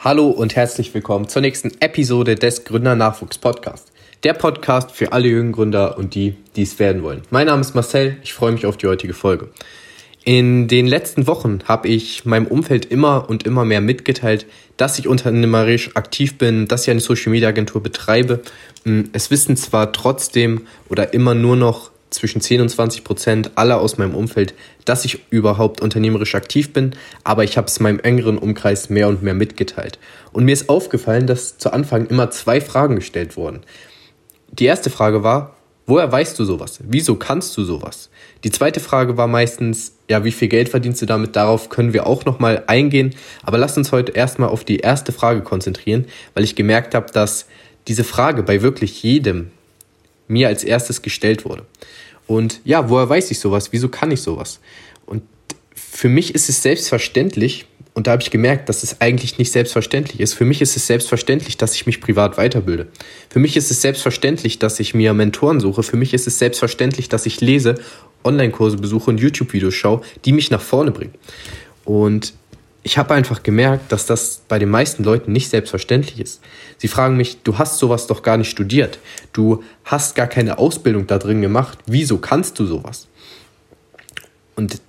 Hallo und herzlich willkommen zur nächsten Episode des Gründer Nachwuchs Podcast. Der Podcast für alle jungen Gründer und die, die es werden wollen. Mein Name ist Marcel, ich freue mich auf die heutige Folge. In den letzten Wochen habe ich meinem Umfeld immer und immer mehr mitgeteilt, dass ich unternehmerisch aktiv bin, dass ich eine Social Media Agentur betreibe. Hm, es wissen zwar trotzdem oder immer nur noch zwischen 10 und 20 Prozent aller aus meinem Umfeld, dass ich überhaupt unternehmerisch aktiv bin, aber ich habe es meinem engeren Umkreis mehr und mehr mitgeteilt. Und mir ist aufgefallen, dass zu Anfang immer zwei Fragen gestellt wurden. Die erste Frage war, woher weißt du sowas? Wieso kannst du sowas? Die zweite Frage war meistens, ja, wie viel Geld verdienst du damit? Darauf können wir auch nochmal eingehen. Aber lass uns heute erstmal auf die erste Frage konzentrieren, weil ich gemerkt habe, dass diese Frage bei wirklich jedem mir als erstes gestellt wurde. Und ja, woher weiß ich sowas? Wieso kann ich sowas? Und für mich ist es selbstverständlich, und da habe ich gemerkt, dass es eigentlich nicht selbstverständlich ist. Für mich ist es selbstverständlich, dass ich mich privat weiterbilde. Für mich ist es selbstverständlich, dass ich mir Mentoren suche. Für mich ist es selbstverständlich, dass ich lese, Online-Kurse besuche und YouTube-Videos schaue, die mich nach vorne bringen. Und ich habe einfach gemerkt, dass das bei den meisten Leuten nicht selbstverständlich ist. Sie fragen mich, du hast sowas doch gar nicht studiert. Du hast gar keine Ausbildung da drin gemacht. Wieso kannst du sowas? Und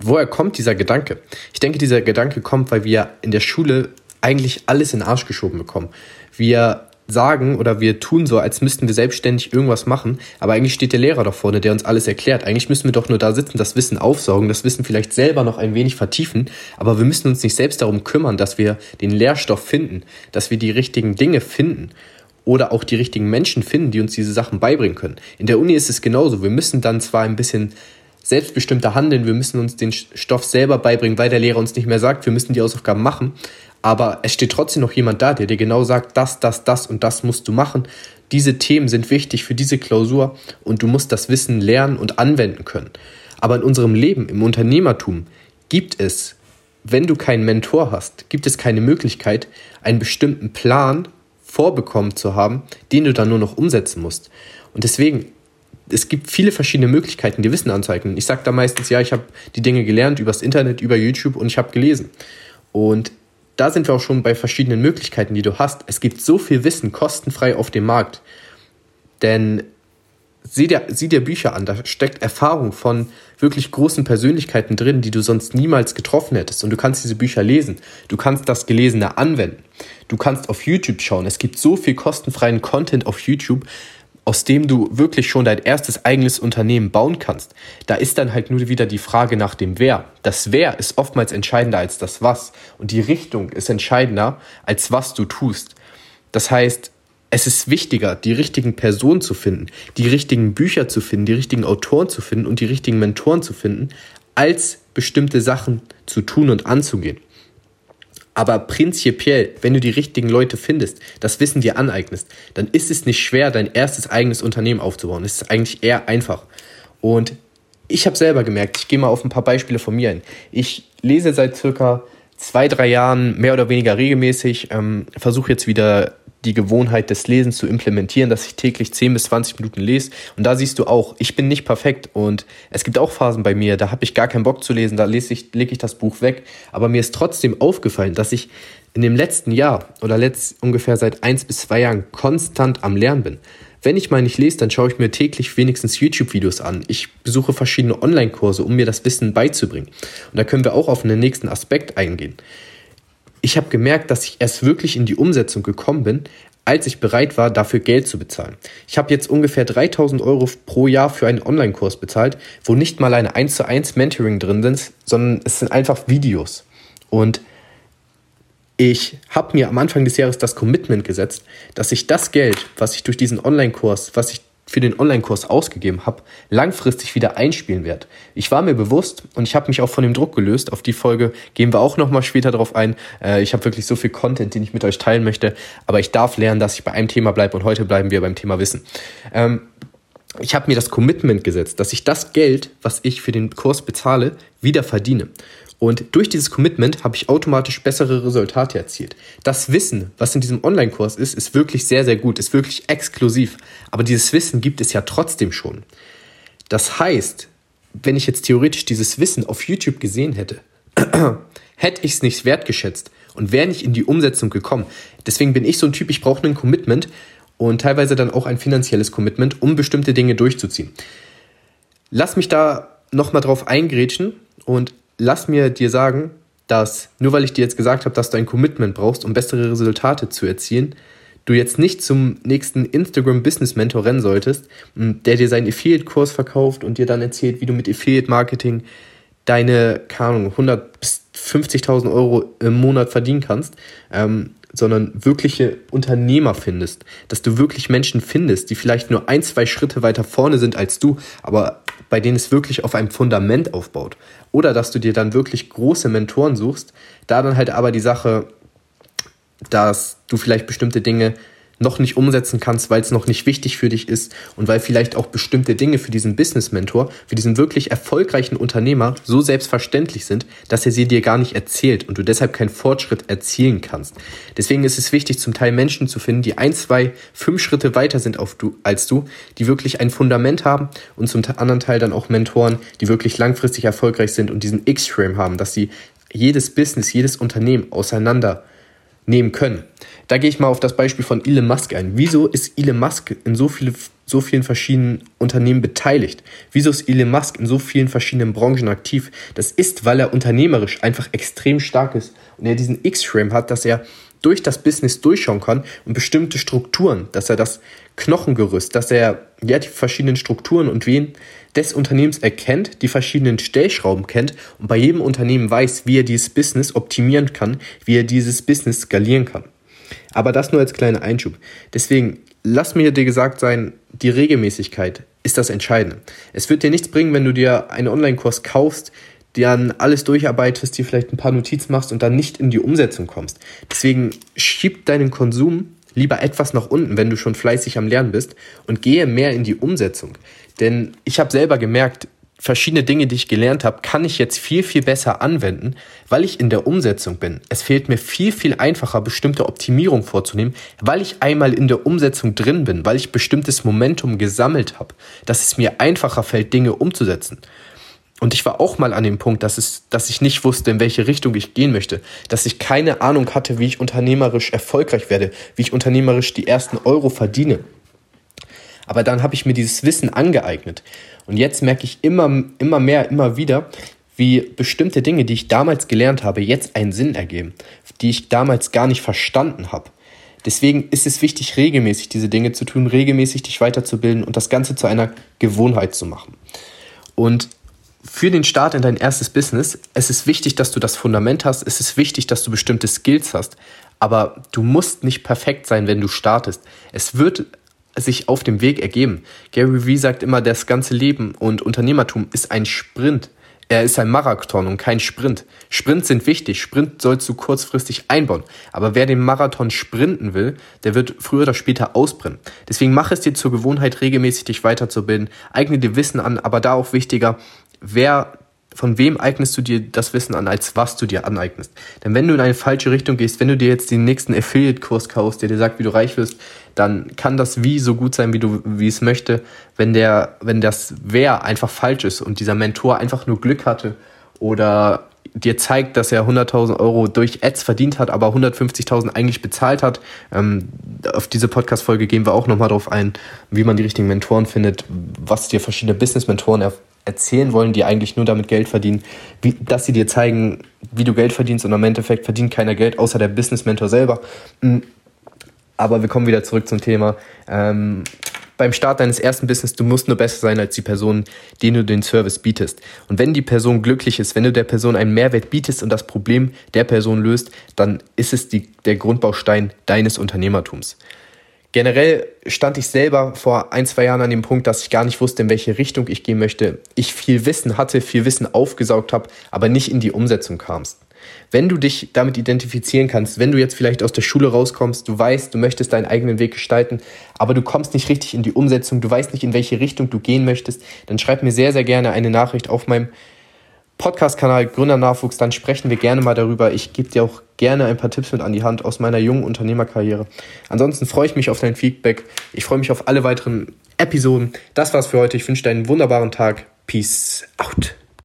woher kommt dieser Gedanke? Ich denke, dieser Gedanke kommt, weil wir in der Schule eigentlich alles in den Arsch geschoben bekommen. Wir sagen oder wir tun so, als müssten wir selbstständig irgendwas machen, aber eigentlich steht der Lehrer doch vorne, der uns alles erklärt. Eigentlich müssen wir doch nur da sitzen, das Wissen aufsaugen, das Wissen vielleicht selber noch ein wenig vertiefen, aber wir müssen uns nicht selbst darum kümmern, dass wir den Lehrstoff finden, dass wir die richtigen Dinge finden oder auch die richtigen Menschen finden, die uns diese Sachen beibringen können. In der Uni ist es genauso. Wir müssen dann zwar ein bisschen selbstbestimmter handeln, wir müssen uns den Stoff selber beibringen, weil der Lehrer uns nicht mehr sagt, wir müssen die Hausaufgaben machen, aber es steht trotzdem noch jemand da, der dir genau sagt, das, das, das und das musst du machen. Diese Themen sind wichtig für diese Klausur und du musst das Wissen lernen und anwenden können. Aber in unserem Leben, im Unternehmertum, gibt es, wenn du keinen Mentor hast, gibt es keine Möglichkeit, einen bestimmten Plan vorbekommen zu haben, den du dann nur noch umsetzen musst. Und deswegen, es gibt viele verschiedene Möglichkeiten, dir Wissen anzueignen. Ich sage da meistens, ja, ich habe die Dinge gelernt übers Internet, über YouTube und ich habe gelesen. Und da sind wir auch schon bei verschiedenen Möglichkeiten, die du hast. Es gibt so viel Wissen kostenfrei auf dem Markt. Denn sieh dir, sieh dir Bücher an, da steckt Erfahrung von wirklich großen Persönlichkeiten drin, die du sonst niemals getroffen hättest. Und du kannst diese Bücher lesen. Du kannst das Gelesene anwenden. Du kannst auf YouTube schauen. Es gibt so viel kostenfreien Content auf YouTube, aus dem du wirklich schon dein erstes eigenes Unternehmen bauen kannst. Da ist dann halt nur wieder die Frage nach dem Wer. Das Wer ist oftmals entscheidender als das Was und die Richtung ist entscheidender als was du tust. Das heißt, es ist wichtiger, die richtigen Personen zu finden, die richtigen Bücher zu finden, die richtigen Autoren zu finden und die richtigen Mentoren zu finden, als bestimmte Sachen zu tun und anzugehen. Aber prinzipiell, wenn du die richtigen Leute findest, das Wissen dir aneignest, dann ist es nicht schwer, dein erstes eigenes Unternehmen aufzubauen. Es ist eigentlich eher einfach. Und ich habe selber gemerkt, ich gehe mal auf ein paar Beispiele von mir ein. Ich lese seit circa zwei, drei Jahren mehr oder weniger regelmäßig, ähm, versuche jetzt wieder die Gewohnheit des Lesens zu implementieren, dass ich täglich 10 bis 20 Minuten lese. Und da siehst du auch, ich bin nicht perfekt und es gibt auch Phasen bei mir, da habe ich gar keinen Bock zu lesen, da lese ich, lege ich das Buch weg. Aber mir ist trotzdem aufgefallen, dass ich in dem letzten Jahr oder letzt, ungefähr seit eins bis zwei Jahren konstant am Lernen bin. Wenn ich mal nicht lese, dann schaue ich mir täglich wenigstens YouTube-Videos an. Ich besuche verschiedene Online-Kurse, um mir das Wissen beizubringen. Und da können wir auch auf einen nächsten Aspekt eingehen ich habe gemerkt, dass ich erst wirklich in die Umsetzung gekommen bin, als ich bereit war, dafür Geld zu bezahlen. Ich habe jetzt ungefähr 3000 Euro pro Jahr für einen Online-Kurs bezahlt, wo nicht mal eine 1 zu 1 Mentoring drin ist, sondern es sind einfach Videos. Und ich habe mir am Anfang des Jahres das Commitment gesetzt, dass ich das Geld, was ich durch diesen Online-Kurs, was ich für den Online-Kurs ausgegeben habe, langfristig wieder einspielen werde. Ich war mir bewusst und ich habe mich auch von dem Druck gelöst. Auf die Folge gehen wir auch nochmal später drauf ein. Äh, ich habe wirklich so viel Content, den ich mit euch teilen möchte, aber ich darf lernen, dass ich bei einem Thema bleibe und heute bleiben wir beim Thema Wissen. Ähm, ich habe mir das Commitment gesetzt, dass ich das Geld, was ich für den Kurs bezahle, wieder verdiene. Und durch dieses Commitment habe ich automatisch bessere Resultate erzielt. Das Wissen, was in diesem Online-Kurs ist, ist wirklich sehr, sehr gut, ist wirklich exklusiv. Aber dieses Wissen gibt es ja trotzdem schon. Das heißt, wenn ich jetzt theoretisch dieses Wissen auf YouTube gesehen hätte, hätte ich es nicht wertgeschätzt und wäre nicht in die Umsetzung gekommen. Deswegen bin ich so ein Typ, ich brauche ein Commitment und teilweise dann auch ein finanzielles Commitment, um bestimmte Dinge durchzuziehen. Lass mich da nochmal drauf eingrätschen und lass mir dir sagen, dass nur weil ich dir jetzt gesagt habe, dass du ein Commitment brauchst, um bessere Resultate zu erzielen, du jetzt nicht zum nächsten Instagram Business Mentor rennen solltest, der dir seinen Affiliate-Kurs verkauft und dir dann erzählt, wie du mit Affiliate-Marketing deine, keine Ahnung, 100 bis 50.000 Euro im Monat verdienen kannst, ähm, sondern wirkliche Unternehmer findest, dass du wirklich Menschen findest, die vielleicht nur ein, zwei Schritte weiter vorne sind als du, aber bei denen es wirklich auf einem Fundament aufbaut. Oder dass du dir dann wirklich große Mentoren suchst, da dann halt aber die Sache, dass du vielleicht bestimmte Dinge noch nicht umsetzen kannst, weil es noch nicht wichtig für dich ist und weil vielleicht auch bestimmte Dinge für diesen Business-Mentor, für diesen wirklich erfolgreichen Unternehmer so selbstverständlich sind, dass er sie dir gar nicht erzählt und du deshalb keinen Fortschritt erzielen kannst. Deswegen ist es wichtig, zum Teil Menschen zu finden, die ein, zwei, fünf Schritte weiter sind du, als du, die wirklich ein Fundament haben und zum anderen Teil dann auch Mentoren, die wirklich langfristig erfolgreich sind und diesen X-Frame haben, dass sie jedes Business, jedes Unternehmen auseinander nehmen können. Da gehe ich mal auf das Beispiel von Elon Musk ein. Wieso ist Elon Musk in so, viele, so vielen verschiedenen Unternehmen beteiligt? Wieso ist Elon Musk in so vielen verschiedenen Branchen aktiv? Das ist, weil er unternehmerisch einfach extrem stark ist und er diesen X-Frame hat, dass er durch das Business durchschauen kann und bestimmte Strukturen, dass er das Knochengerüst, dass er ja die verschiedenen Strukturen und wen des Unternehmens erkennt, die verschiedenen Stellschrauben kennt und bei jedem Unternehmen weiß, wie er dieses Business optimieren kann, wie er dieses Business skalieren kann. Aber das nur als kleiner Einschub. Deswegen, lass mir dir gesagt sein, die Regelmäßigkeit ist das Entscheidende. Es wird dir nichts bringen, wenn du dir einen Online-Kurs kaufst, dann alles durcharbeitest, dir vielleicht ein paar Notizen machst und dann nicht in die Umsetzung kommst. Deswegen schieb deinen Konsum lieber etwas nach unten, wenn du schon fleißig am Lernen bist und gehe mehr in die Umsetzung. Denn ich habe selber gemerkt, verschiedene Dinge, die ich gelernt habe, kann ich jetzt viel, viel besser anwenden, weil ich in der Umsetzung bin. Es fehlt mir viel, viel einfacher, bestimmte Optimierung vorzunehmen, weil ich einmal in der Umsetzung drin bin, weil ich bestimmtes Momentum gesammelt habe, dass es mir einfacher fällt, Dinge umzusetzen. Und ich war auch mal an dem Punkt, dass, es, dass ich nicht wusste, in welche Richtung ich gehen möchte, dass ich keine Ahnung hatte, wie ich unternehmerisch erfolgreich werde, wie ich unternehmerisch die ersten Euro verdiene. Aber dann habe ich mir dieses Wissen angeeignet. Und jetzt merke ich immer, immer mehr, immer wieder, wie bestimmte Dinge, die ich damals gelernt habe, jetzt einen Sinn ergeben, die ich damals gar nicht verstanden habe. Deswegen ist es wichtig, regelmäßig diese Dinge zu tun, regelmäßig dich weiterzubilden und das Ganze zu einer Gewohnheit zu machen. Und für den Start in dein erstes Business, es ist wichtig, dass du das Fundament hast, es ist wichtig, dass du bestimmte Skills hast, aber du musst nicht perfekt sein, wenn du startest. Es wird sich auf dem Weg ergeben. Gary Vee sagt immer, das ganze Leben und Unternehmertum ist ein Sprint. Er ist ein Marathon und kein Sprint. Sprints sind wichtig. Sprint sollst du kurzfristig einbauen. Aber wer den Marathon sprinten will, der wird früher oder später ausbrennen. Deswegen mach es dir zur Gewohnheit, regelmäßig dich weiterzubilden. Eigne dir Wissen an, aber da auch wichtiger, wer von wem eignest du dir das Wissen an, als was du dir aneignest. Denn wenn du in eine falsche Richtung gehst, wenn du dir jetzt den nächsten Affiliate-Kurs kaufst, der dir sagt, wie du reich wirst, dann kann das wie so gut sein, wie du, wie es möchte, wenn der, wenn das Wer einfach falsch ist und dieser Mentor einfach nur Glück hatte oder dir zeigt, dass er 100.000 Euro durch Ads verdient hat, aber 150.000 eigentlich bezahlt hat. Ähm, auf diese Podcast-Folge gehen wir auch nochmal drauf ein, wie man die richtigen Mentoren findet, was dir verschiedene Business-Mentoren erzählen wollen, die eigentlich nur damit Geld verdienen, wie, dass sie dir zeigen, wie du Geld verdienst und im Endeffekt verdient keiner Geld, außer der Business-Mentor selber. Mm, aber wir kommen wieder zurück zum Thema. Ähm, beim Start deines ersten Business, du musst nur besser sein als die Person, denen du den Service bietest. Und wenn die Person glücklich ist, wenn du der Person einen Mehrwert bietest und das Problem der Person löst, dann ist es die, der Grundbaustein deines Unternehmertums. Generell stand ich selber vor ein, zwei Jahren an dem Punkt, dass ich gar nicht wusste, in welche Richtung ich gehen möchte. Ich viel Wissen hatte, viel Wissen aufgesaugt habe, aber nicht in die Umsetzung kamst. Wenn du dich damit identifizieren kannst, wenn du jetzt vielleicht aus der Schule rauskommst, du weißt, du möchtest deinen eigenen Weg gestalten, aber du kommst nicht richtig in die Umsetzung, du weißt nicht, in welche Richtung du gehen möchtest, dann schreib mir sehr, sehr gerne eine Nachricht auf meinem Podcast-Kanal Gründernachwuchs, dann sprechen wir gerne mal darüber. Ich gebe dir auch gerne ein paar Tipps mit an die Hand aus meiner jungen Unternehmerkarriere. Ansonsten freue ich mich auf dein Feedback. Ich freue mich auf alle weiteren Episoden. Das war's für heute. Ich wünsche dir einen wunderbaren Tag. Peace out.